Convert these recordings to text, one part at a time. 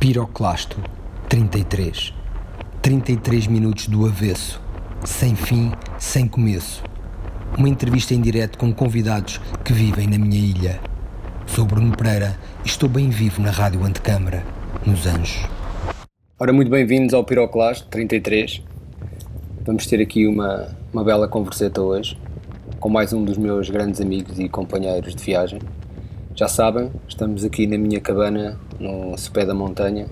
Piroclasto 33. 33 minutos do avesso, sem fim, sem começo. Uma entrevista em direto com convidados que vivem na minha ilha. Sou Bruno Pereira e estou bem vivo na Rádio Antecâmara, nos Anjos. Ora, muito bem-vindos ao Piroclasto 33. Vamos ter aqui uma, uma bela converseta hoje com mais um dos meus grandes amigos e companheiros de viagem. Já sabem, estamos aqui na minha cabana no sopé da montanha.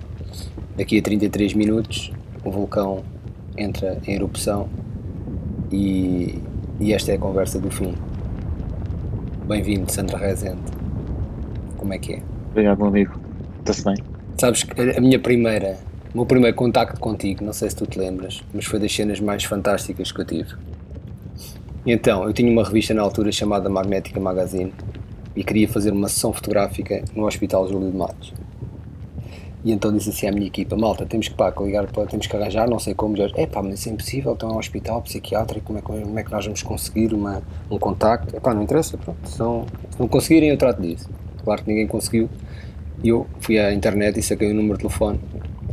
Daqui a 33 minutos o vulcão entra em erupção e, e esta é a conversa do fim. Bem-vindo, Sandra Rezende. Como é que é? Obrigado, meu amigo. Está-se bem? Sabes que a minha primeira, o meu primeiro contacto contigo, não sei se tu te lembras, mas foi das cenas mais fantásticas que eu tive. Então, eu tinha uma revista na altura chamada Magnética Magazine e queria fazer uma sessão fotográfica no Hospital Júlio de Matos. E então disse assim à minha equipa: Malta, temos que, pá, ligar temos que arranjar, não sei como. É pá, mas isso é impossível, estão ao hospital psiquiátrico, como é, como é que nós vamos conseguir uma, um contacto? É pá, não interessa, pronto. Se não, se não conseguirem, eu trato disso. Claro que ninguém conseguiu. E eu fui à internet e saquei o número de telefone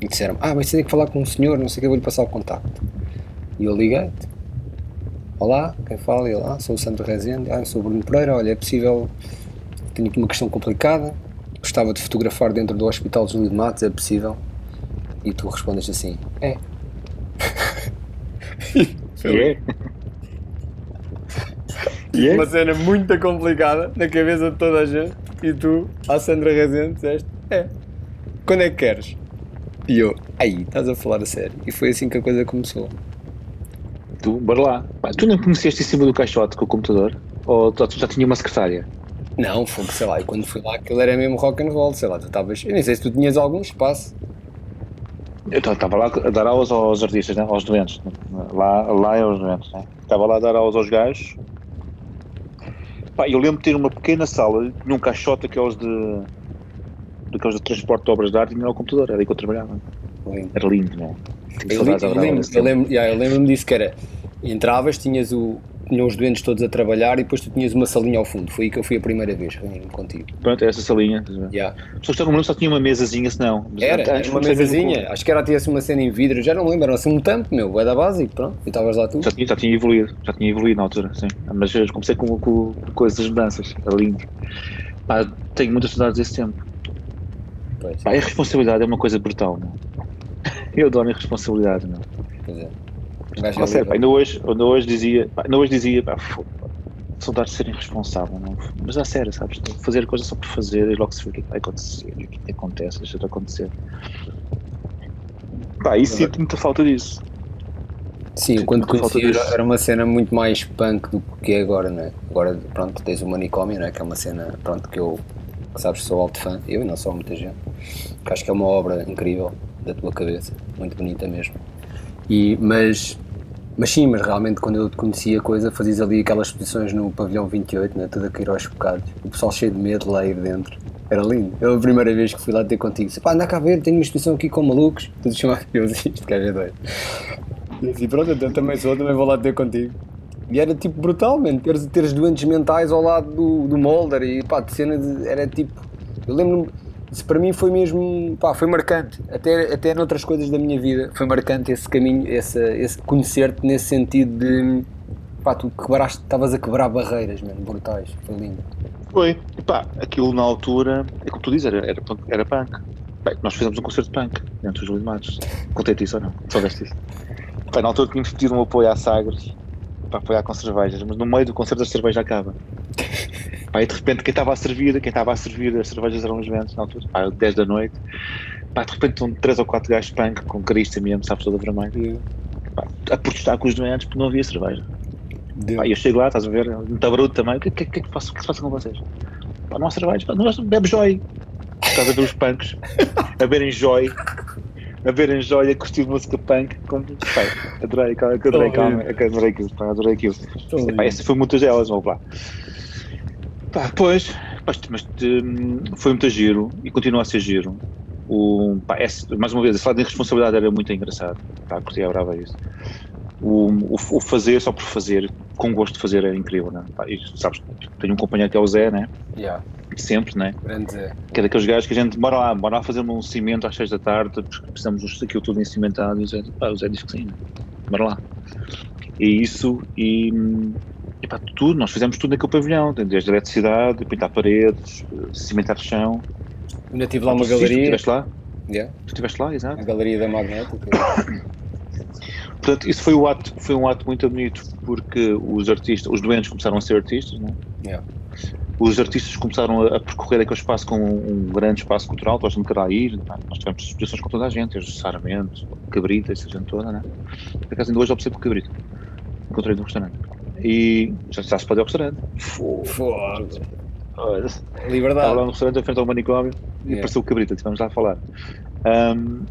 e disseram: Ah, mas você tem que falar com um senhor, não sei o que, eu vou-lhe passar o contacto. E eu liguei: Olá, quem fala? E lá, sou o Sandro Rezende, ah, eu sou o Bruno Pereira, olha, é possível tenho aqui uma questão complicada, gostava de fotografar dentro do Hospital Júlio de Matos, é possível? E tu respondes assim, é. É? E Uma cena muito complicada na cabeça de toda a gente e tu, à Sandra Rezende, disseste, é. Quando é que queres? E eu, aí, estás a falar a sério. E foi assim que a coisa começou. Tu, bora lá. Tu não conheceste em cima do caixote com o computador? Ou tu já tinha uma secretária? Não, foi, sei lá, e quando fui lá aquilo era mesmo rock and roll, sei lá, tu estavas. Eu nem sei se tu tinhas algum espaço. Eu estava lá a dar aulas aos artistas, né? aos doentes. Lá, lá é aos doentes. Né? Estava lá a dar aulas aos gajos. Pá, eu lembro de ter uma pequena sala, num caixote aqueles de. daqueles de transporte de obras de arte e tinha o computador, era aí que eu trabalhava. Lindo. Era lindo, não é? Eu, eu lembro-me eu lembro, yeah, eu lembro disso que era. Entravas, tinhas o, tinham os doentes todos a trabalhar e depois tu tinhas uma salinha ao fundo. Foi aí que eu fui a primeira vez reunir-me contigo. Pronto, é essa salinha. Yeah. Só que não só tinha uma mesazinha, senão. Era, era uma mesazinha. Acho que era tivesse uma cena em vidro, já não lembro, era assim um tampo, meu, é da básico, pronto. E estavas lá tu. Já tinha, já tinha evoluído, já tinha evoluído na altura, sim. Mas eu comecei com, com, com coisas mudanças, era lindo. Pá, tenho muitas saudades desse tempo. Pois. Pá, a responsabilidade é uma coisa brutal, não? Eu adoro a responsabilidade, não? Pois é. Não sério, pá, ainda, hoje, ainda hoje dizia, pá, ainda hoje dizia, pá, saudades de ser irresponsável, não? mas a sério, sabes? Fazer coisas só por fazer e logo se vê o que é vai acontecer, o que, é que acontece, deixa de acontecer. Pá, e sinto muita falta disso. Sim, sinto quando conheci era, era uma cena muito mais punk do que é agora, né? Agora, pronto, tens o Manicômio, né? Que é uma cena, pronto, que eu, sabes, sou alto fã, eu e não sou muita gente, que acho que é uma obra incrível da tua cabeça, muito bonita mesmo. E, mas mas sim, mas realmente quando eu te conhecia a coisa, fazias ali aquelas exposições no pavilhão 28, né, tudo a cair aos bocados, o pessoal cheio de medo lá ir dentro. Era lindo. Eu a primeira vez que fui lá ter contigo, disse, pá, anda cá ver, tenho uma exposição aqui com malucos, tudo chamado eu isto quer ver doido. E assim, pronto, eu também sou, também vou lá ter contigo. E era tipo brutal, man, teres, teres doentes mentais ao lado do, do Molder e pá, de cena de, era tipo. Eu lembro-me isso para mim foi mesmo, pá, foi marcante, até, até noutras coisas da minha vida, foi marcante esse caminho, esse, esse conhecer-te nesse sentido de, pá, tu quebraste, estavas a quebrar barreiras, mesmo, brutais, foi lindo. Foi, pá, aquilo na altura, é como tu dizes, era, era, era punk. Bem, nós fizemos um concerto de punk dentro dos Matos. Contei-te isso ou não? Soubeste isso? Bem, na altura tínhamos pedido um apoio à Sagres para apoiar com cervejas, mas no meio do concerto a cerveja acaba. Pá, e de repente quem estava a servir, quem estava a servir as cervejas eram os ventos na altura, pá, 10 da noite. Pá, de repente estão 3 ou 4 gajos punk com carista mesmo, sabes, toda vermelha. Pá, a protestar com os doentes porque não havia cerveja. Pá, eu chego lá, estás a ver, muito bruto também. O que, que, que, que, faço, que se passa com vocês? Pá, não há cerveja, pá, nós bebemos joy. Estás a ver os punks a verem joy a verem joia, a curtir música punk. Com... Pai, adorei, adorei, adorei, adorei aquilo, pá, adorei aquilo. Pá, essa foi muitas delas, vamos lá. Pá, pois, mas hum, foi muito giro e continua a ser giro. O, pá, esse, mais uma vez, falar de irresponsabilidade era muito engraçado. Pá, curti a brava isso. o, o, o, fazer só por fazer, com gosto de fazer é incrível, né? Pá, e, sabes, tenho um companheiro que é o Zé, né? Yeah. Sempre, né? Grande Zé. Que é daqueles gajos que a gente, bora lá, bora lá fazer um cimento às 6 da tarde, porque precisamos daquilo tudo encimentado, e o Zé, pá, o Zé diz que sim, né? bora lá. E isso, e, e pá, tudo, nós fizemos tudo naquele pavilhão, desde eletricidade, pintar paredes, cimentar chão. Ainda tive lá uma galeria. Tu estiveste lá? Yeah. Tu estiveste lá, exato. A galeria da Magnética. Portanto, isso foi, o ato, foi um ato muito bonito, porque os artistas, os doentes começaram a ser artistas, não é? Yeah. Os artistas começaram a, a, percorrer aquele espaço com um, um grande espaço cultural, toda a gente queria ir, é? nós tivemos exposições com toda a gente, desde Saramento, Cabrita, essa gente toda, né? Por acaso ainda hoje por Cabrita, encontrei no restaurante. E já, se pode ir ao restaurante. Fogo! Liberdade. Estava lá no restaurante, à frente ao manicômio, yeah. e apareceu o Cabrita, estivemos lá a falar. Um,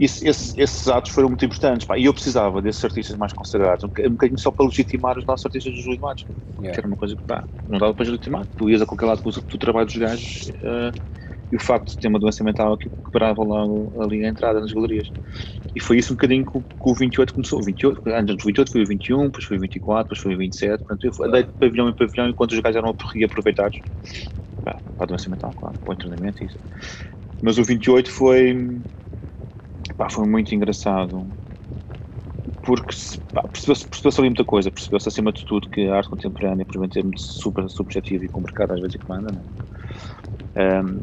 esse, esse, esses atos foram muito importantes pá, e eu precisava desses artistas mais consagrados, um, um bocadinho só para legitimar os nossos artistas dos Matos, yeah. que era uma coisa que pá, não dava para legitimar. Tu ias a qualquer lado com o trabalho dos gajos uh, e o facto de ter uma doença mental que quebrava lá ali a entrada nas galerias. E foi isso um bocadinho que, que o 28 começou. O 28, antes do 28 foi o 21, depois foi o 24, depois foi o 27. Portanto, eu andei de pavilhão em pavilhão enquanto os gajos eram aproveitados para a doença mental, claro, para o treinamento e isso. Mas o 28 foi Pá, foi muito engraçado porque percebeu-se percebeu ali muita coisa, percebeu-se acima de tudo que a arte contemporânea, por é muito super subjetiva e mercado às vezes que manda, né? Um,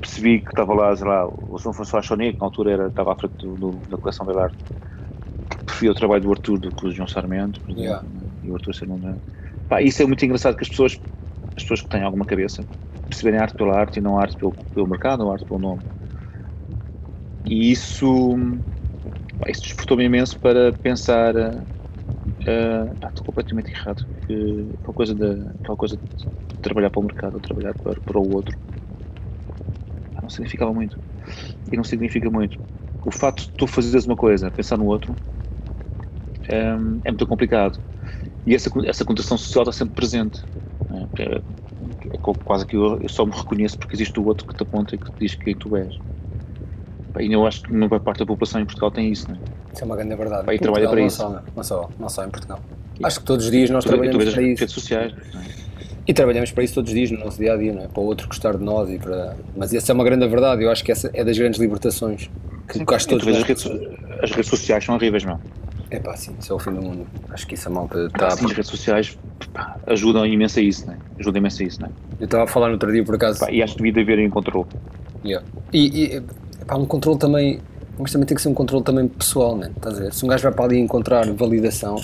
percebi que estava lá, sei lá, o São François Chonet, que na altura era, estava à frente do, do, da coleção da arte, que preferia o trabalho do Arthur do que o João Sarmento, exemplo, yeah. e o Arthur um Pá, Isso é muito engraçado que as pessoas, as pessoas que têm alguma cabeça perceberem a arte pela arte e não a arte pelo, pelo mercado ou a arte pelo nome. E isso, isso despertou-me imenso para pensar. Uh, ah, estou completamente errado. Que aquela coisa, de, aquela coisa de trabalhar para o mercado ou trabalhar para, para o outro ah, não significava muito. E não significa muito. O facto de tu fazeres uma coisa, pensar no outro, um, é muito complicado. E essa, essa contração social está sempre presente. É, é, é quase que eu, eu, só me reconheço porque existe o outro que te aponta e que te diz quem tu és. E eu acho que uma boa parte da população em Portugal tem isso, não é? Isso é uma grande verdade. Pá, e trabalha para não isso. Só, não, só, não só em Portugal. Acho que todos os dias nós tu, trabalhamos tu para isso. redes sociais. É? E trabalhamos para isso todos os dias no nosso dia a dia, não é? Para o outro gostar de nós e para. Mas essa é uma grande verdade. Eu acho que essa é das grandes libertações. Que acho todos as redes, as redes sociais são horríveis, não é pá, sim, isso é o fim do mundo. Acho que isso a malta está. Sim, as redes sociais pá, ajudam imenso a isso, né? Ajudam imenso a isso, né? Eu estava a falar no outro dia por acaso. Pá, e acho que devia haver em controle. Yeah. E, e pá, um controle também mas também tem que ser um controle também pessoal, né? Estás a ver? Se um gajo vai para ali encontrar validação,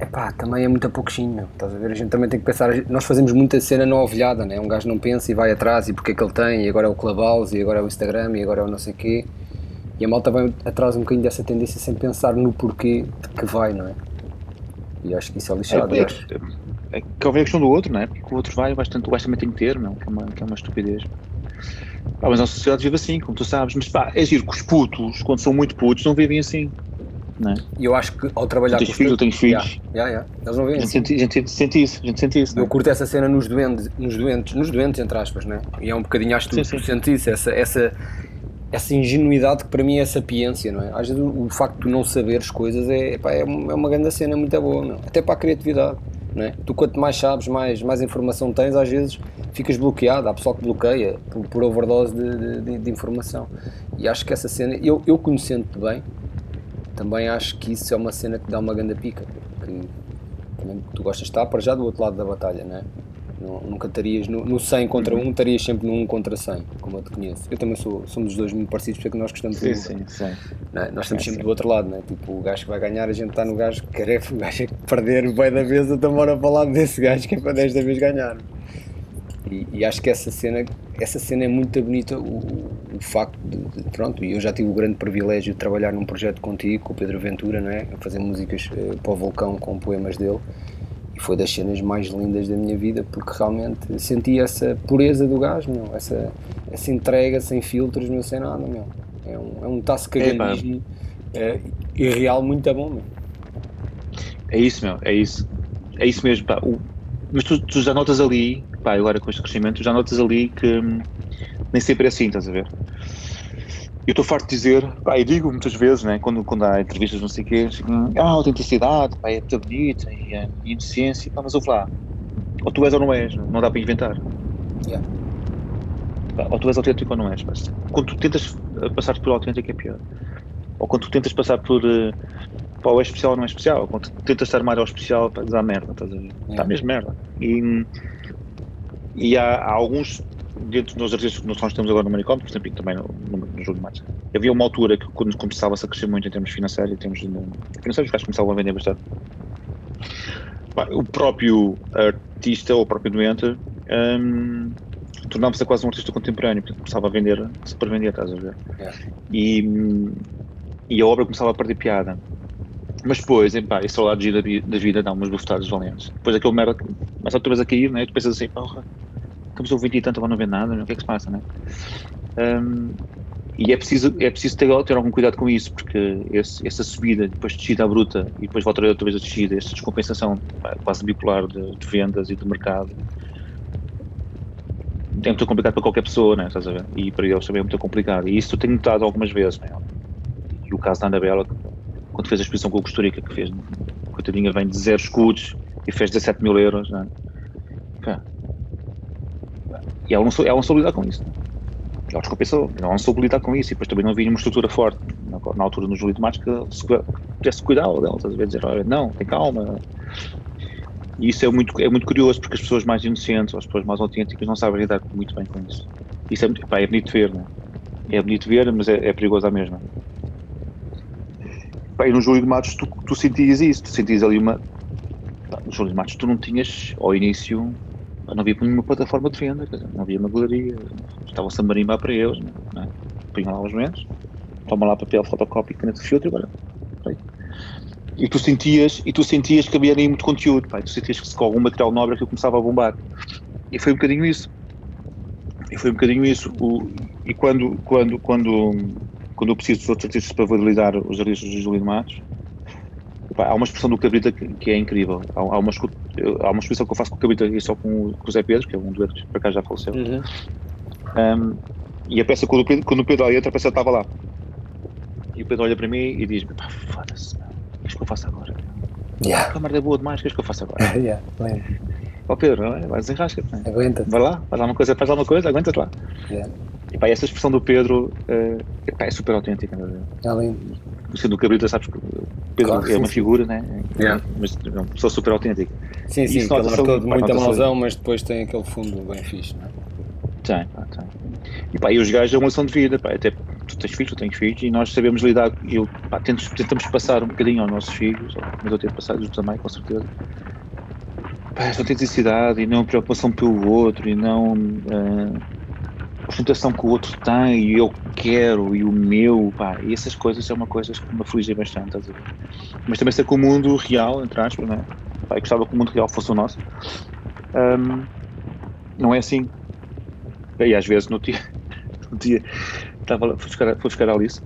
é pá, também é muito a pouquinho, meu. Estás a ver? A gente também tem que pensar, nós fazemos muita cena na ovelhada, né? Um gajo não pensa e vai atrás e porque é que ele tem, e agora é o Clubhouse, e agora é o Instagram, e agora é o não sei quê. E a malta vai atrás um bocadinho dessa tendência sem pensar no porquê de que vai, não é? E acho que isso é lixado. É, é, é, que houve a questão do outro, não é? Porque o outro vai, o gajo também tem que ter, não? Que é uma, que é uma estupidez. Pá, mas a sociedade vive assim, como tu sabes. Mas pá, é giro que os putos, quando são muito putos, não vivem assim. Não é? E eu acho que ao trabalhar com. Tens filhos, eu tenho filhos. Yeah, yeah, yeah. Eles não a gente. Sente, a gente sente isso, a gente sente isso. Eu é? curto essa cena nos doentes, nos doentes, nos doentes, entre aspas, né? E é um bocadinho, acho que tu, tu sentes isso, essa, essa, essa ingenuidade que para mim é sapiência, não é? Às vezes o, o facto de tu não saberes coisas é, pá, é, uma, é uma grande cena muito boa, não? até para a criatividade. É? Tu quanto mais sabes, mais, mais informação tens, às vezes ficas bloqueado, há pessoal que bloqueia por, por overdose de, de, de, informação. E acho que essa cena, eu, eu conhecendo-te bem, também acho que isso é uma cena que dá uma grande pica. Que, também tu gostas de estar para já do outro lado da batalha, não é? nunca estarias no, no 100 contra 1, estarias sempre no 1 contra 100, como eu te conheço. Eu também sou, somos os dois muito parecidos porque nós gostamos sim, sim, sim. É? Nós estamos sempre do outro lado, né? tipo o gajo que vai ganhar, a gente está no gajo que quer, o gajo é que perder vai da vez, então bora falar desse gajo que é para 10 da vez ganhar. E, e, acho que essa cena, essa cena é muito bonita, o, o facto de, de, pronto, e eu já tive o grande privilégio de trabalhar num projeto contigo, com o Pedro Ventura, não é? a fazer músicas uh, para o Vulcão com poemas dele, foi das cenas mais lindas da minha vida porque realmente senti essa pureza do gajo, meu, essa, essa entrega sem filtros, meu, sem nada, meu. É um, é um taço caganismo é, irreal muito bom, meu. É isso, meu, é isso. É isso mesmo, pá. O, mas tu, tu, já notas ali, pá, agora com este crescimento, já notas ali que hum, nem sempre é assim, estás a ver? eu estou farto de dizer, pá, e digo muitas vezes, né, quando, quando há entrevistas, não sei o quê, ah, autenticidade, pá, é muito bonita e, a inocência, pá, mas ouve lá, ou tu és ou não és, não dá para inventar. Yeah. Pá, ou tu és autêntico ou não és. Pá. Quando tu tentas passar por autêntico é pior. Ou quando tu tentas passar por uh, pá, ou é especial ou não é especial, ou quando tu tentas estar mais ao especial, pá, dá merda, estás a ver? Yeah. Dá mesmo merda. E, e há, há alguns dentro dos artistas que nós estamos agora no manicômio, por exemplo, também no, no, no Júlio Matos, havia uma altura que quando começava-se a crescer muito em termos financeiros, em termos de, financeiros, os gajos começavam a vender bastante. O próprio artista ou o próprio doente um, tornava-se quase um artista contemporâneo, portanto começava a vender, se para vender, estás a ver? É. E, e a obra começava a perder piada. Mas depois, pá, esse lado da, da vida dá umas bufetadas valentes. Depois aquele merda começa outra vez a cair, né? tu pensas assim, porra, estamos a ouvir e tanto, agora não vê nada, né? o que é que se passa, né? Um, e é preciso, é preciso ter, ter algum cuidado com isso, porque esse, essa subida, depois descida à bruta e depois volta outra vez a descida, essa descompensação quase bipolar de, de, vendas e de mercado, é muito complicado para qualquer pessoa, né? Estás a ver? E para eles também é muito complicado. E isso eu tenho notado algumas vezes, né? E o caso da Anabela, quando fez a exposição com o Costurica, que fez, coitadinha, vem de zero escudos e fez 17 mil euros, né? E ela não, soube, ela não soube lidar com isso. Ela descompensou, ela não soube lidar com isso. E depois também não havia uma estrutura forte na, na altura no Júlio de Matos que tivesse cuidado dela, estás a ver? Dizer, olha, não, tem calma. E isso é muito, é muito curioso porque as pessoas mais inocentes, ou as pessoas mais autênticas, não sabem lidar muito bem com isso. Isso é, pá, é bonito ver, né? É bonito ver, mas é, é perigoso à mesma. Pá, e no Júlio de Matos tu, tu sentias isso, tu sentias ali uma. Pá, no Júlio de Matos tu não tinhas, ao início, não havia nenhuma plataforma de venda, dizer, não havia uma galeria, estava-se a marimbar para eles, não punham lá os momentos, toma lá papel, fotocópio, caneta de filtro e agora. E tu sentias, e tu sentias que havia ali muito conteúdo, tu sentias que com algum material nobre que começava a bombar. E foi um bocadinho isso. E foi um bocadinho isso. O, e quando, quando, quando, quando eu preciso dos outros artistas para validar os artistas de Júlio Matos, há uma expressão do Cabrita que, que é incrível. Há, há, uma, há uma expressão que eu faço com o Cabrita e só com, com o Zé Pedro, que é um dueto que para cá já faleceu. Uhum. Um, e a peça, quando o Pedro, quando o Pedro entra, a peça estava lá. E o Pedro olha para mim e diz-me: pá, foda-se, o que é que eu faço agora? Yeah. A câmara é boa demais, o que é que eu faço agora? yeah, Ó oh, Pedro, vai desenrasca. Aguenta. Vai lá, faz alguma coisa, faz alguma coisa, aguenta-te lá. Yeah. E pá, essa expressão do Pedro uh, epá, é super autêntica. É lindo. Sendo o Cabrita, sabes que Pedro claro, é uma sim, figura, né? Yeah. mas é uma pessoa super autêntica. Sim, sim, aquele marcou de muita mauzão, mas depois tem aquele fundo bem fixe, não é? Tem, pá, tem. E pá, e os gajos é uma lição de vida, pá, até tu tens filhos, tu tens filhos, e nós sabemos lidar, eu, pá, tentamos, tentamos passar um bocadinho aos nossos filhos, mas eu tenho passado também, com certeza. Pá, esta autenticidade e não preocupação pelo outro e não. Uh, ostentação que o outro tem e eu quero e o meu, pá, e essas coisas é uma coisa que me aflige bastante, mas também sei que o mundo real, entre aspas, né? pá, eu gostava que o mundo real fosse o nosso, um, não é assim. E às vezes no dia, no dia estava, fui, buscar, fui buscar a Alice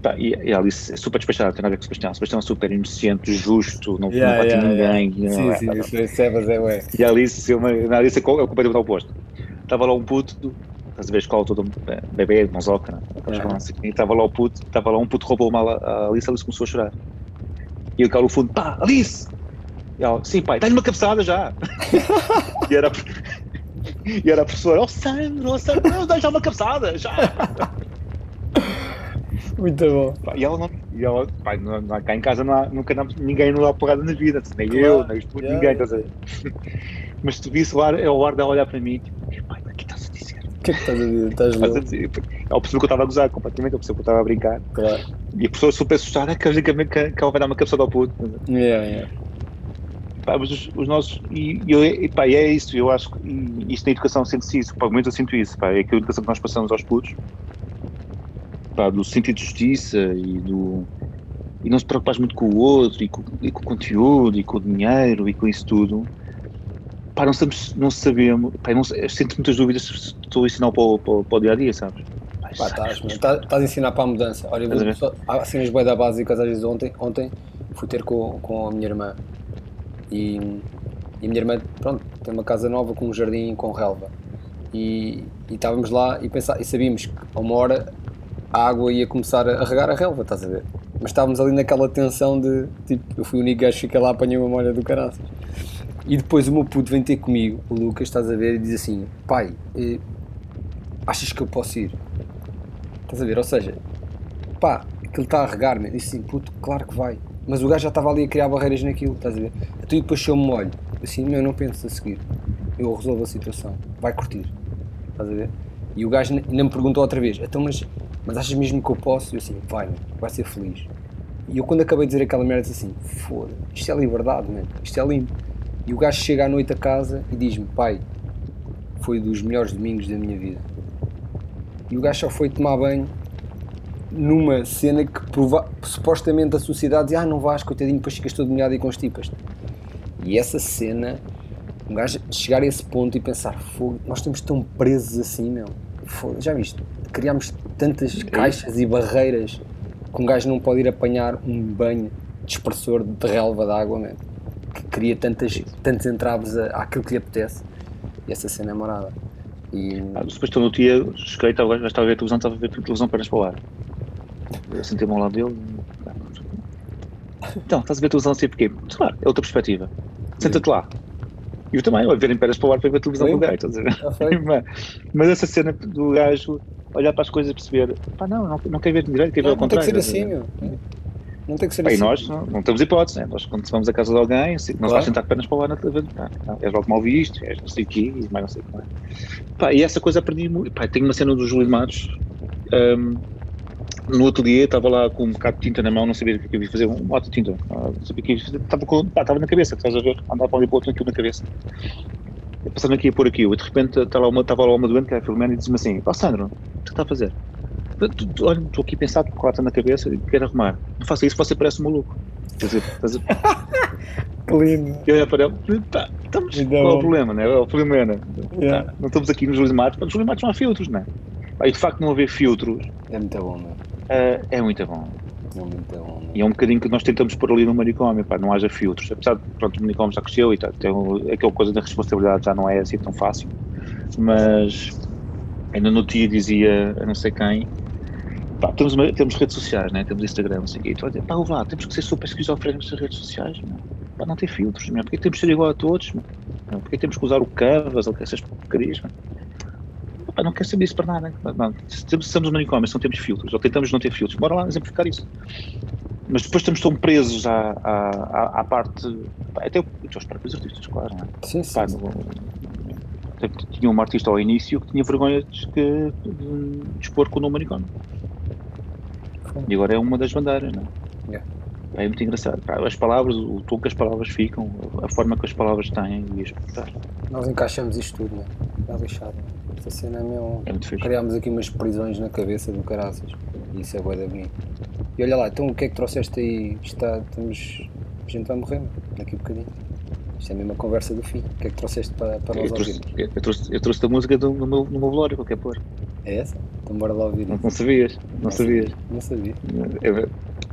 Pá, e, e, a Alice é super despachada, tem nada a ver com o Sebastião. O Sebastião é super inocente, justo, não, yeah, não bate yeah, ninguém. Yeah. Sim, sim, isso, isso é, mas é, ué. E a Alice, uma, a Alice é, é completamente oposto estava lá um puto, estás a ver a escola toda, bebê, monzoca, né? Assim, e estava lá o puto, estava lá um puto roubou uma a Alice, a Alice começou a chorar. E eu cá no fundo, pá, Alice! E ela, sim pai, dá-lhe uma cabeçada já! e era e era a professora, oh Sandro, oh Sandro, dá já uma cabeçada, já! Muito bom. E ela não, e ela, pá, não, não, cá em casa não há, nunca ninguém não dá porrada na vida, nem claro. eu, nem yeah. ninguém, estás a ver? Mas se tu visse o ar, é o ar dela olhar para mim, tipo, pai, o que estás a dizer? O que é que estás a dizer? Estás louco? Ela percebeu que eu estava a gozar completamente, ela percebeu que eu estava a brincar. Claro. E a pessoa super assustada, que, que, que, que ela vai dar uma cabeçada ao puto. Yeah, yeah. Pá, mas os, os, nossos. E, e, e, pá, e é isso, eu acho que isto na educação sente-se isso, pelo menos eu sinto isso, pá, é aquela educação que nós passamos aos putos, pá, do sentido de justiça e do. E não se preocupares muito com o outro, e com, e com o conteúdo, e com o dinheiro, e com isso tudo pá, não, sabemos, não sabemos, pá, não, sinto muitas dúvidas se estou a ensinar para o, para, para o dia a dia, sabes? Pá, estás, estás, estás a ensinar para a mudança. Olha, eu só, há cenas bem da básicas, às vezes ontem, ontem fui ter com, com a minha irmã e, e a minha irmã, pronto, tem uma casa nova com um jardim com relva. E, e estávamos lá e, pensar, e sabíamos que a uma hora a água ia começar a regar a relva, estás a ver? Mas estávamos ali naquela tensão de tipo, eu fui o único gajo que fica lá, apanhei uma molha do caraças. E depois o meu puto vem ter comigo, o Lucas, estás a ver, e diz assim: pai, eh, achas que eu posso ir? Estás a ver? Ou seja, pá, aquilo está a regar-me. Disse assim: puto, claro que vai. Mas o gajo já estava ali a criar barreiras naquilo, estás a ver? Então e depois se eu me molho, assim, meu, não penso a seguir. Eu resolvo a situação, vai curtir, estás a ver? E o gajo ainda me perguntou outra vez: então, mas, mas achas mesmo que eu posso? Eu assim: vai, vai ser feliz. E eu, quando acabei de dizer aquela merda, disse assim: foda, isto é liberdade, mano, isto é lindo. E o gajo chega à noite a casa e diz-me: pai, foi dos melhores domingos da minha vida. E o gajo só foi tomar banho numa cena que supostamente a sociedade diz: ah, não vais, coitadinho, depois ficas todo molhado e constipas. E essa cena, um gajo chegar a esse ponto e pensar: fogo, nós estamos tão presos assim, meu. Fogo, já viste? Criámos tantas caixas e barreiras que um gajo não pode ir apanhar um banho dispersor de relva de água, meu que cria tantas, tantos entraves àquilo que lhe apetece. E essa cena é morada. E... Ah, depois estou no dia, skate, agora estava a ver a televisão, estava a ver a televisão pernas para o ar. Eu sentei-me ao lado dele. Então, estás a ver a televisão assim porquê? Lá, é outra perspectiva. Senta-te lá. E eu também, a ver em pernas para o ar para ver a televisão com o gajo, estás a ver? mas, mas essa cena do gajo olhar para as coisas e perceber, pá, não, não, não quer ver direito, quer ver ao contrário. Tem que ser assim, meu. Não tem que ser Bem, assim. nós não, não temos hipótese, né? nós quando vamos à casa de alguém, assim, não claro. sentar pernas para o ar na televisão, pá, és logo mal visto, és não sei o quê, e mais não sei o que pá, E essa coisa aprendi muito. Pá, tenho uma cena dos Júlio Matos. Um, no dia estava lá com um bocado de tinta na mão, não sabia o que eu ia fazer, um moto de tinta, não sabia o que ia fazer, estava, com, pá, estava na cabeça, estás a ver? Andava para ali para o outro aquilo na cabeça. Passando aqui a pôr aquilo, e de repente estava lá uma, estava lá uma doente, que era a Filomena, e disse-me assim: Ó Sandro, o que está a fazer? Olha, estou aqui pensado com a na cabeça e quero arrumar. Não faça isso, você parece um maluco. Quer dizer, estás a... Lindo. Eu olhar para ele, tá, estamos, qual é o problema, né? É o problema, né? Yeah. Tá, não estamos aqui nos Júlio Matos, nos Júlio Matos não há filtros, né? E de facto não haver filtros. É muito bom, né? Uh, é muito bom. É muito bom. E é um bocadinho que nós tentamos pôr ali no manicômio, pá, não haja filtros. Apesar de, pronto, o manicômio já cresceu e tá, tem aquela coisa da responsabilidade já não é assim tão fácil. Mas ainda no dia dizia, a não sei quem, Pá, temos, uma, temos redes sociais, né? temos Instagram, não sei o quê. Então, pá, lá, temos que ser super esquizofrénicos nas redes sociais, não, pá, não tem filtros, não. porque temos que ser igual a todos, não, porque temos que usar o Canvas ou essas porcarias. Não, pá, não quero saber isso para nada. Não, se estamos no manicômio, se não temos filtros, ou tentamos não ter filtros, bora lá exemplificar isso. Mas depois estamos tão presos à, à, à, parte. Pá, até os próprios artistas, claro, não é? Sim, sim. Pá, tinha uma artista ao início que tinha vergonha de, de, de expor com o nome manicômio. E agora é uma das bandeiras, não é? Yeah. É muito engraçado. As palavras, o tom que as palavras ficam, a forma que as palavras têm e expressar. Nós encaixamos isto tudo, não é? Está lixado. Esta cena é meu. É muito fixe. Criámos aqui umas prisões na cabeça do caraças. E isso é boa da bonito. E olha lá, então o que é que trouxeste aí? Está, estamos. A gente vai morrer, daqui a bocadinho. Isto é a mesma conversa do fim. O que é que trouxeste para, para nós ouvirmos? Eu, eu, trouxe, eu trouxe a música do, no, meu, no meu velório, qualquer pôr. É essa? Então bora lá ouvir. Não, não sabias? Não, não sabias? Não sabia. Eu,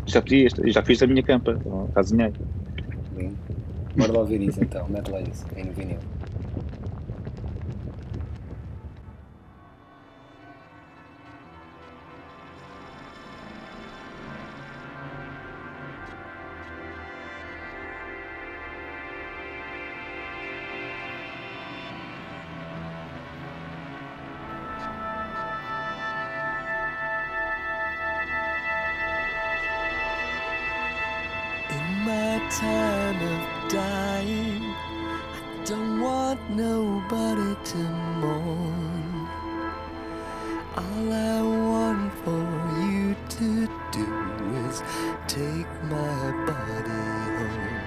já pedias, já fiz a minha campa, casinhei. Bora lá ouvir isso então, mete lá isso, aí no vinil. Time of dying. I don't want nobody to mourn. All I want for you to do is take my body home.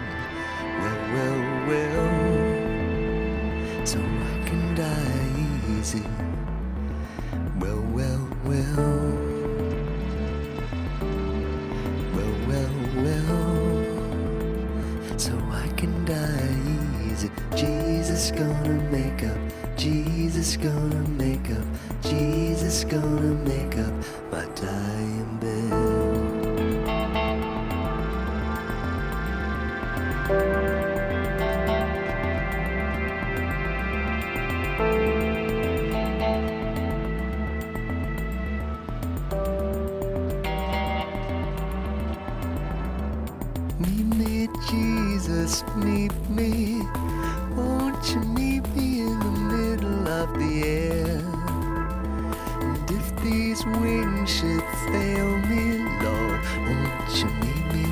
Well, well, well, so I can die easy. gonna make up, Jesus gonna make up, Jesus gonna make up my dying bed. meet me, Jesus, meet me. Won't you meet me in the middle of the air? And if these wings should fail me, Lord, won't you meet me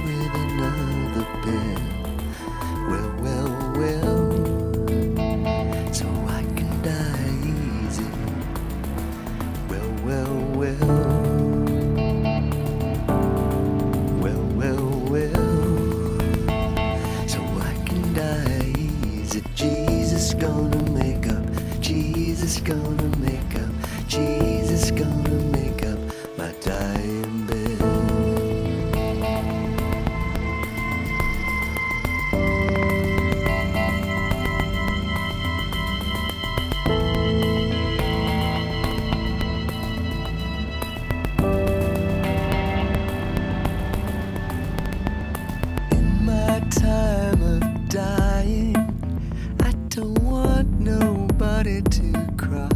nobody to cry.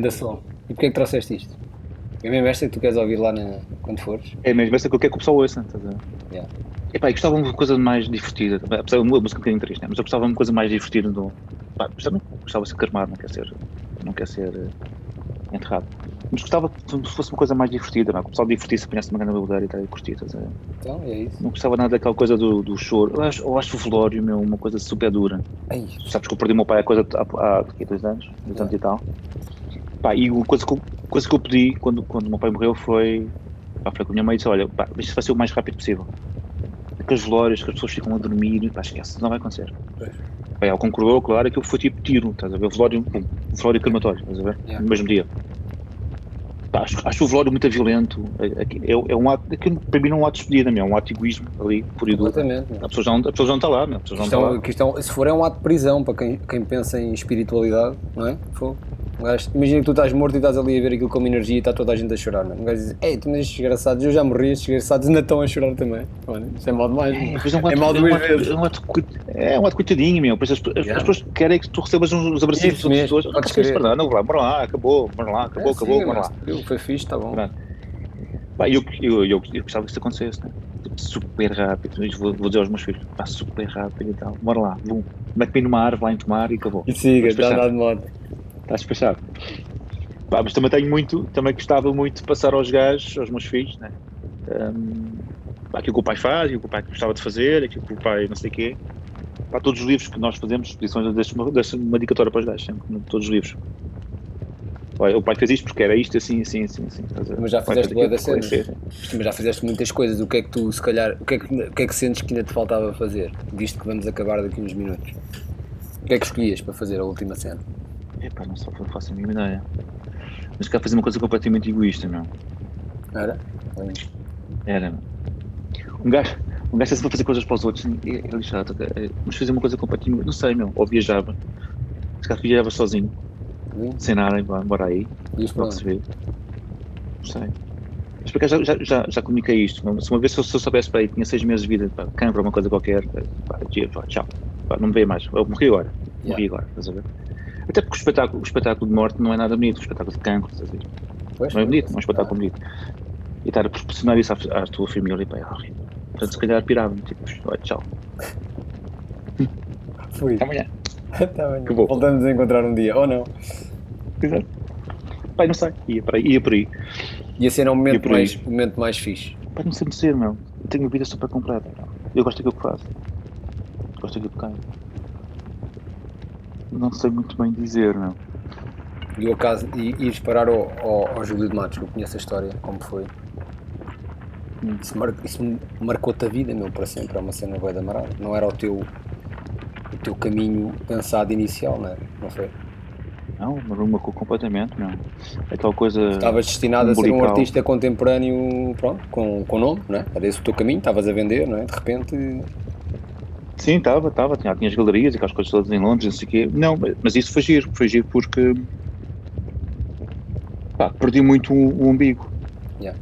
Ganda som. E porquê é que trouxeste isto? É mesmo esta que tu queres ouvir lá na... quando fores? É mesmo essa que eu quero que o pessoal ouça. Estás a ver? Yeah. Epá, eu gostava de uma coisa mais divertida. Apesar de uma música um bocadinho triste, né? mas eu gostava de uma coisa mais divertida. Do... Pá, também gostava de ser carmado, não quer ser, não quer ser eh, enterrado. Mas gostava que fosse uma coisa mais divertida, não? é? que o pessoal divertisse, apanhasse uma grande bebedeira e tal, e a ver? Então, é isso. Não gostava nada daquela coisa do, do choro. Eu acho, eu acho o velório, meu, uma coisa super dura. Ei, Tu sabes que eu perdi o meu pai há, coisa, há, há aqui, dois anos, dois anos e tal. Pá, e a coisa que, eu- coisa que eu pedi quando, quando o meu pai morreu foi. Pá, falei com a minha mãe e disse: Olha, pá, isto vai ser o mais rápido possível. Aqueles velórios que as pessoas ficam a dormir, pá, esquece, não vai acontecer. Pois. Pá, ela concordou, claro, aquilo foi tipo tiro, estás a ver? Velório, pum, velório crematório, estás a ver? Yeah. No mesmo dia. Pá, acho, acho o velório muito violento. É, é, é um ato, aquilo para mim não é um ato de despedida, meu, é um ato de egoísmo ali, por e duro. A pessoa já não, a pessoa já não está lá, meu, a pessoa já não está é lá. que é um- se for é um ato de prisão para quem, quem pensa em espiritualidade, não é? Fogo. Um gajo- imagina que tu estás morto e estás ali a ver aquilo como energia e está toda a gente a chorar, não é? Um gajo diz, ei, tu mas desgraçados, eu já morri, estes desgraçados ainda estão a chorar também. Olha, isso é mal demais. meu. Pois é, um É mal é um ato- vezes. é um ato coi- É um ato coitadinho, meu. As, as- as Yeah. pessoas querem que tu recebas uns, abracinhos de outras pessoas. Ah, queres lá, não, bora lá, acabou, bora lá, acabou, É, acabou, sim, bora mas lá. Foi fixe, está bom. Pá, eu, eu, eu, eu gostava que isso acontecesse, né? Tipo, super rápido. Vou, vou dizer aos meus filhos, pá, super rápido e tal. Bora lá, bum. Mete-me numa árvore lá em tomar e acabou. E siga, fechar. andar de moto. Está despachado. Pá, mas também tenho muito, também gostava muito de passar aos gajos, aos meus filhos, né? Um, aquilo que o pai faz, aquilo que o pai gostava de fazer, aquilo que o pai não sei o quê. Pá, todos os livros que nós fazemos, expedições, deixo uma, uma dicatória para os gajos, sempre, todos os livros. Olha, o pai fez isto porque era isto, assim, assim, assim, assim. Mas já fizeste aquilo das cenas. Mas já fizeste muitas coisas, o que é que tu, se calhar, o que é que, o que, é que sentes que ainda te faltava fazer? Visto que vamos acabar daqui uns minutos. O que é que escolhias para fazer a última cena? Epá, não só faço a mínima ideia. Mas quero fazer uma coisa completamente egoísta, meu. Era? Era, meu. Um gajo, Um gajo sempre a fazer coisas para os outros. É, é lixado. É, mas fazer uma coisa completamente. Não sei, meu. Ou viajava. Se calhar viajava sozinho. Sim. Sem nada, embora embora aí. Isto Para não. ver. Não sei. Mas por acaso já, já, já, já comuniquei isto. Se uma vez se eu, se eu soubesse para aí, tinha seis meses de vida, pá, cancro, uma coisa qualquer, pá, tchau. Pá, não me veio mais. Eu morri agora. Morri agora, estás a ver? Até porque o espetáculo, o espetáculo de morte não é nada bonito, o espetáculo de cancro, a ver? Pois, Não é bonito, não é um espetáculo bonito. E estar a proporcionar isso à, à tua família, pá, é horrível. Portanto, se calhar pirava-me, tipo, olha, tchau. Fui. Até amanhã. Tá bem. Que bom. Voltamos a encontrar um dia, ou não? Exato. Pai, não sei. Ia por aí. Ia por aí. Ia ser um momento mais, um momento mais fixe. Pai, não sei me ser, meu. Eu tenho uma vida super completa. meu. Eu gosto daquilo que faço. Gosto daquilo que tenho. Não sei muito bem dizer, meu. E o acaso, e ires parar ao, ao, ao Júlio de Matos, que eu conheço a história, como foi. Hum. Isso, mar, isso marcou-te a vida, meu, para sempre. É uma cena bué da marada. Não era o teu, o teu caminho pensado inicial, não é? Não foi? Não, marcou completamente, meu. Aquela coisa. Estavas destinado a ser um umbilical. artista contemporâneo, pronto, com, com nome, não é? Era esse o teu caminho, estavas a vender, não é? De repente, Sim, estava, estava. Tinha, tinha as galerias e aquelas coisas todas em Londres, não sei o quê. Não, mas isso foi giro. Foi giro porque. Pá, perdi muito o, o umbigo. Yeah.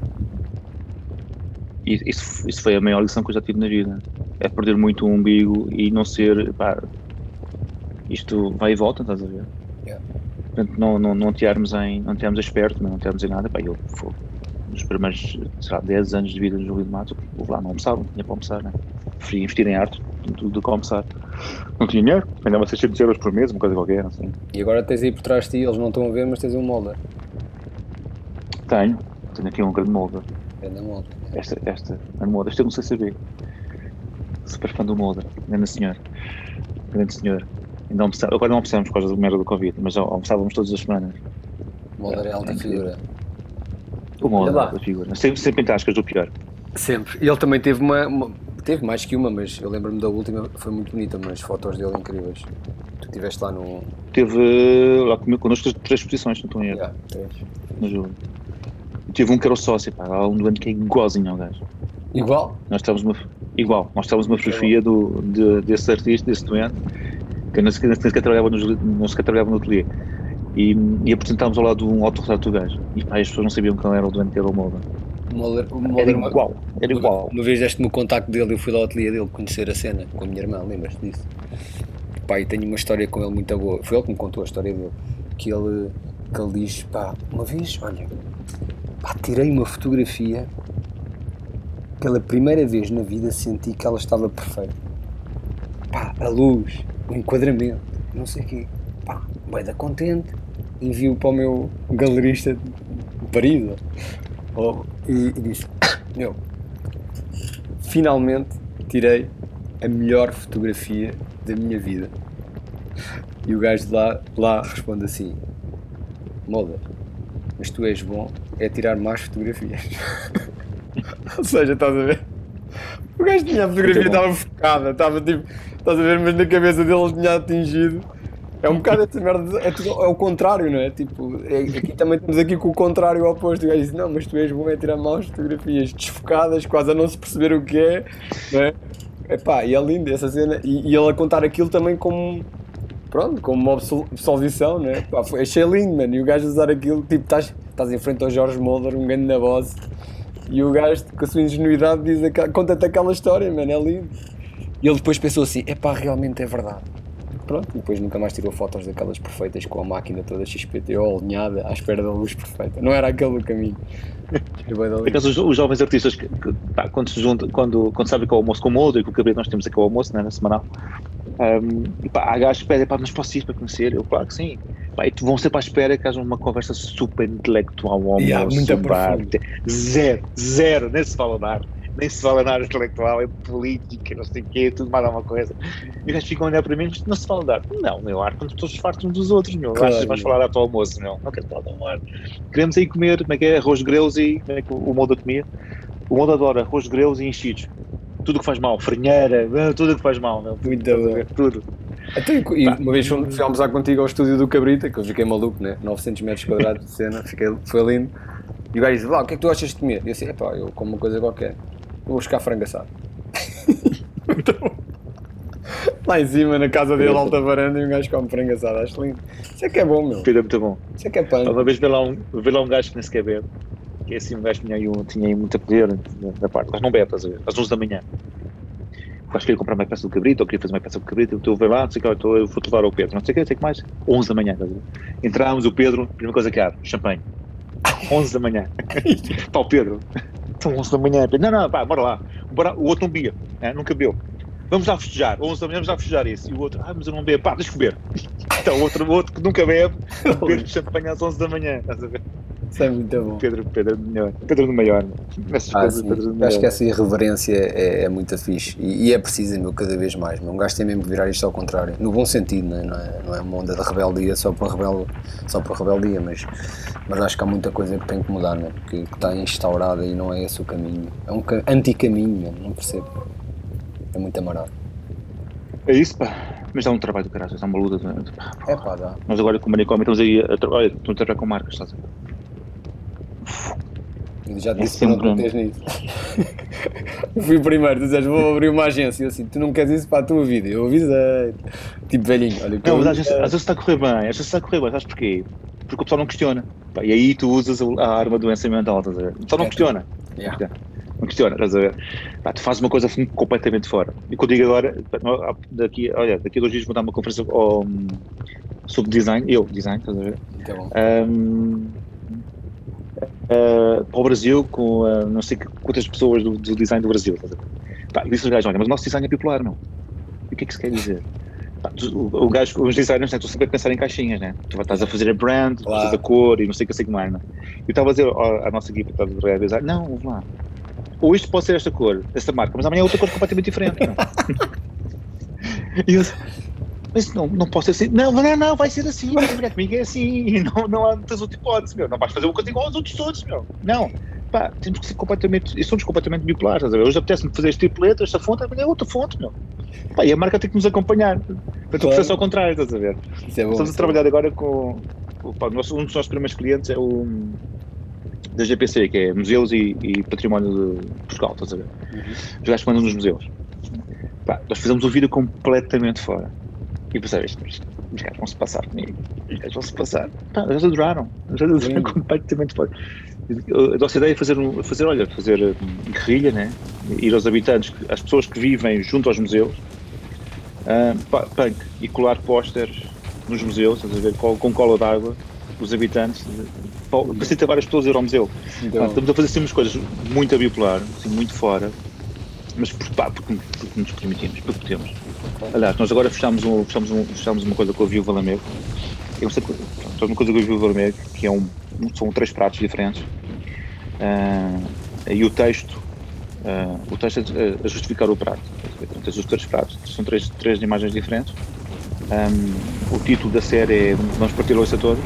E isso, isso foi a maior lição que eu já tive na vida. É perder muito o umbigo e não ser. Pá, isto vai e volta, estás a ver? Yeah. Portanto, não, não, não tearmos em. Não tearmos esperto, não tearmos em nada. Pá, eu, fô, nos primeiros, sei lá, 10 anos de vida no Júlio de Matos, eu lá não almoçava, não tinha para almoçar, né? Preferia investir em arte do, do que almoçar. Não tinha dinheiro, ganhava 600 euros por mês, uma coisa qualquer, assim. e agora tens aí por trás de ti, eles não estão a ver, mas tens um molder. Tenho, tenho aqui um grande molder. É da molder. Esta, esta, a molder, este eu não sei saber. Super fã do molder, grande senhor. Grande senhor. Ainda almoçava, agora não almoçamos por causa da merda do Covid, mas al- almoçávamos todas as semanas. Molder é alta que ver. figura. O molder lá. da figura. Sempre, sempre em tascas do pior. Sempre. E ele também teve uma, uma- Teve mais que uma, mas eu lembro-me da última, foi muito bonita, mas fotos dele incríveis. Tu estiveste lá no. Teve lá comigo connosco três exposições, não estou em erro, no Júlio. Tive um que era o sócio, pá, há um doente que é igualzinho ao gajo. Igual? Nós estávamos uma, igual, nós estávamos uma fotografia do, de, desse artista, desse doente, que nem sequer, trabalhava no, não sequer trabalhava no ateliê. E, e apresentámos ao lado de um autorretrato do gajo. E pá, as pessoas não sabiam que ele era o doente, que era o O Molder, o Era uma- igual, era igual. Uma vez deste-me o contacto dele, eu fui lá ao ateliê dele conhecer a cena com a minha irmã, lembras-te disso? Pá, e tenho uma história com ele muito boa. Foi ele que me contou a história dele. Que ele, que ele diz, pá, uma vez, olha, pá, tirei uma fotografia. Pela primeira vez na vida senti que ela estava perfeita. Pá, a luz, o enquadramento, não sei o quê. Pá, bem da contente. Envio para o meu galerista de Paris. Ó. E, e disse, meu, finalmente tirei a melhor fotografia da minha vida. E o gajo de lá, lá responde assim: Molder, mas tu és bom é tirar mais fotografias. Ou seja, estás a ver? O gajo tinha a fotografia, estava focada, estava tipo, estás a ver, mas na cabeça dele ele tinha atingido. É um bocado essa merda, é, tudo- é o contrário, não é? Tipo, é- aqui também estamos aqui com o contrário oposto. O gajo disse: Não, mas tu és bom é tirar maus fotografias desfocadas, quase a não se perceber o que é, não é? Epá, e é lindo essa cena. E, e ele a contar aquilo também como. Pronto, como uma absol- absolvição, né? Pá, foi, achei lindo, mano. E o gajo usar aquilo, tipo, estás, estás em frente ao Jorge Mulder, um grande na voz, e o gajo, com a sua ingenuidade, diz conta-te aquela história, mano, é lindo. E ele depois pensou assim: epá, realmente é verdade. Pronto, e depois nunca mais tirou fotos daquelas perfeitas com a máquina toda XPTO alinhada à espera da luz perfeita. Não era aquele o caminho. Acaso, os, os jovens artistas, que, que, pá, quando se juntam, quando, quando sabem que é o almoço com o Molder e com o Cabrito, nós temos aqui o almoço, né, na semanal, um, e pá, há gajos que pedem, pá, mas posso ir para conhecer? Eu, claro que sim. Pá, e vão ser para a espera que haja uma conversa super intelectual ao almoço, Yeah, muito. Zero, zero, nem se fala na arte. Nem se fala na área intelectual, é política, não sei o quê, tudo mais alguma coisa. E os gajos ficam a olhar para mim, mas não se fala de arte. Não, meu, arte, estamos todos fartos uns dos outros, meu. Claro. Achas vais falar arte ao almoço, meu? Não quero falar de arte. Queremos aí comer, como é que é, arroz greus e como é que o molde comia? O molde adora arroz greus e enchidos. Tudo o que faz mal, farinheira, ah, tudo o que faz mal, meu. Muito ver? Tudo. Até, e uma vez fomos, almoçar contigo ao estúdio do Cabrita, que eu fiquei maluco, né? 900 metros quadrados de cena, fiquei, foi lindo. E o gajo disse: Lá, o que é que tu achas de comer? E eu disse: Epá, eu como uma coisa qualquer, eu vou buscar frango assado. Lá em cima, na casa dele, alta varanda, e um gajo come frango assado. Acho lindo. Isso é que é bom, meu. Pedro é muito bom. Isso é que é pano. Uma vez vi lá um, vi lá um gajo que nem sequer bebe. Que é assim, um gajo tinha aí, um, tinha aí muita poder da parte, mas não bebe, estás a ver? Às 11 da manhã. O gajo queria comprar uma peça de cabrito, ou queria fazer uma peça de cabrito, eu estou a ver lá, não sei o que, eu estou- eu vou levar ao Pedro, não sei o que, sei o que mais. 11 da manhã, estás a ver? Entramos, o Pedro, primeira coisa que abre, champanhe. 11 da manhã. Pá, o Pedro, 11 da manhã. Não, não, pá, bora lá. O outro não bebia, né? nunca bebeu. Vamos lá festejar, 11 da manhã vamos lá festejar esse. E o outro, ah, mas eu não bebo, pá, deixa eu beber. Então, o outro, o outro que nunca bebe, beber champanhe às 11 da manhã, estás a ver? Isso é muito bom. Pedro, Pedro do melhor. Pedro do maior. meu. Essas Ah, coisas. Pedro do maior. Acho que essa irreverência é, é muito fixe e, e é precisa meu, cada vez mais. Meu. Um gajo tem mesmo que virar isto ao contrário, no bom sentido, né? não, é, não é uma onda de rebeldia só para, rebel, só para rebeldia, mas, mas acho que há muita coisa que tem que mudar, né? que, que está instaurada e não é esse o caminho. É um ca- anti-caminho, meu, não percebo. É muito amarado. É isso, pá. Mas dá um trabalho do caralho, dá uma luta. pá. É pá, dá. Nós agora com o Manicômio estamos aí a, tra- olha, estamos a trabalhar com marcas, estás a ver? Eu já É disse que não metes nisso. eu fui o primeiro, tu dizes, vou abrir uma agência. Eu assim, tu não queres isso para a tua vida. Eu avisei. Tipo velhinho, olha. que Não, eu- mas às vezes, às vezes está a correr bem, às vezes está a correr bem, sabes porquê? Porque o pessoal não questiona. Pá, e aí tu usas a arma do doença mental, estás a ver? O pessoal não É. questiona. Yeah. Não questiona, estás a ver? Pá, tu fazes uma coisa completamente fora. E quando digo agora, pá, não, daqui, olha, daqui a dois dias vou dar uma conferência ao, sobre design, eu, design, estás a ver? Muito bom. Ah, para o Brasil com ah, não sei quantas pessoas do, do design do Brasil. estás? Pá, e disse aos gajos, olha, mas o nosso design é bipolar, não. E o que é que isso quer dizer? Pá, tu- o, o gajo, os designers, né, tu sempre a pensar em caixinhas, né? Tu estás a fazer a brand, Claro. fazes a cor e não sei o que, sei que mais, né? E eu estava a dizer à nossa equipa estava a real design, não, vamos lá. Ou isto pode ser esta cor, esta marca, mas amanhã é outra cor completamente diferente. não. e eu, mas não, não posso ser assim. Não, não, não, vai ser assim. Mulher comigo é assim. Não, não há muitas outras hipóteses, meu. Não vais fazer uma coisa igual aos outros todos, meu. Não. Pá, temos que ser completamente. Somos completamente bipolares, estás a ver? Hoje apetece-me fazer este tipo de letra, esta fonte, amanhã é outra fonte, meu. Pá, e a marca tem que nos acompanhar. Tu Claro. processo ao contrário, estás a ver? Isso é bom. Estamos a é trabalhar agora com. pá, o nosso- um dos nossos primeiros clientes é o. da GPC, que é Museus e, e Património de Portugal, estás a ver? Uhum. Os gajos que mandam nos museus. Pá, nós fizemos um vídeo completamente fora. E pensei, isto- isto- os gajos vão se passar comigo. Os gajos vão se passar. Pá, eles adoraram. Eles adoraram completamente fora. A nossa ideia é fazer, fazer olha, fazer hum, guerrilha, né? Ir aos habitantes, às pessoas que vivem junto aos museus, pá, punk, e colar pósteres nos museus, estás a ver, com, com cola d'água, os habitantes, para facilitar várias pessoas ir ao museu. Então, estamos a fazer assim umas coisas muito a bipolar, assim, muito fora, mas pá, porque, porque nos permitimos, porque podemos. Aliás, nós agora fechamos, um, fechamos, um, fechamos uma coisa com a Viúva Lamego, é uma, coisa- pronto, uma coisa com a Viúva Lamego, que é um, são três pratos diferentes, Ah, e o texto, ah, o texto a, a justificar o prato. Portanto, tens os três pratos, são três, três imagens diferentes. Ah, o título da série é Vamos partir a louça toda.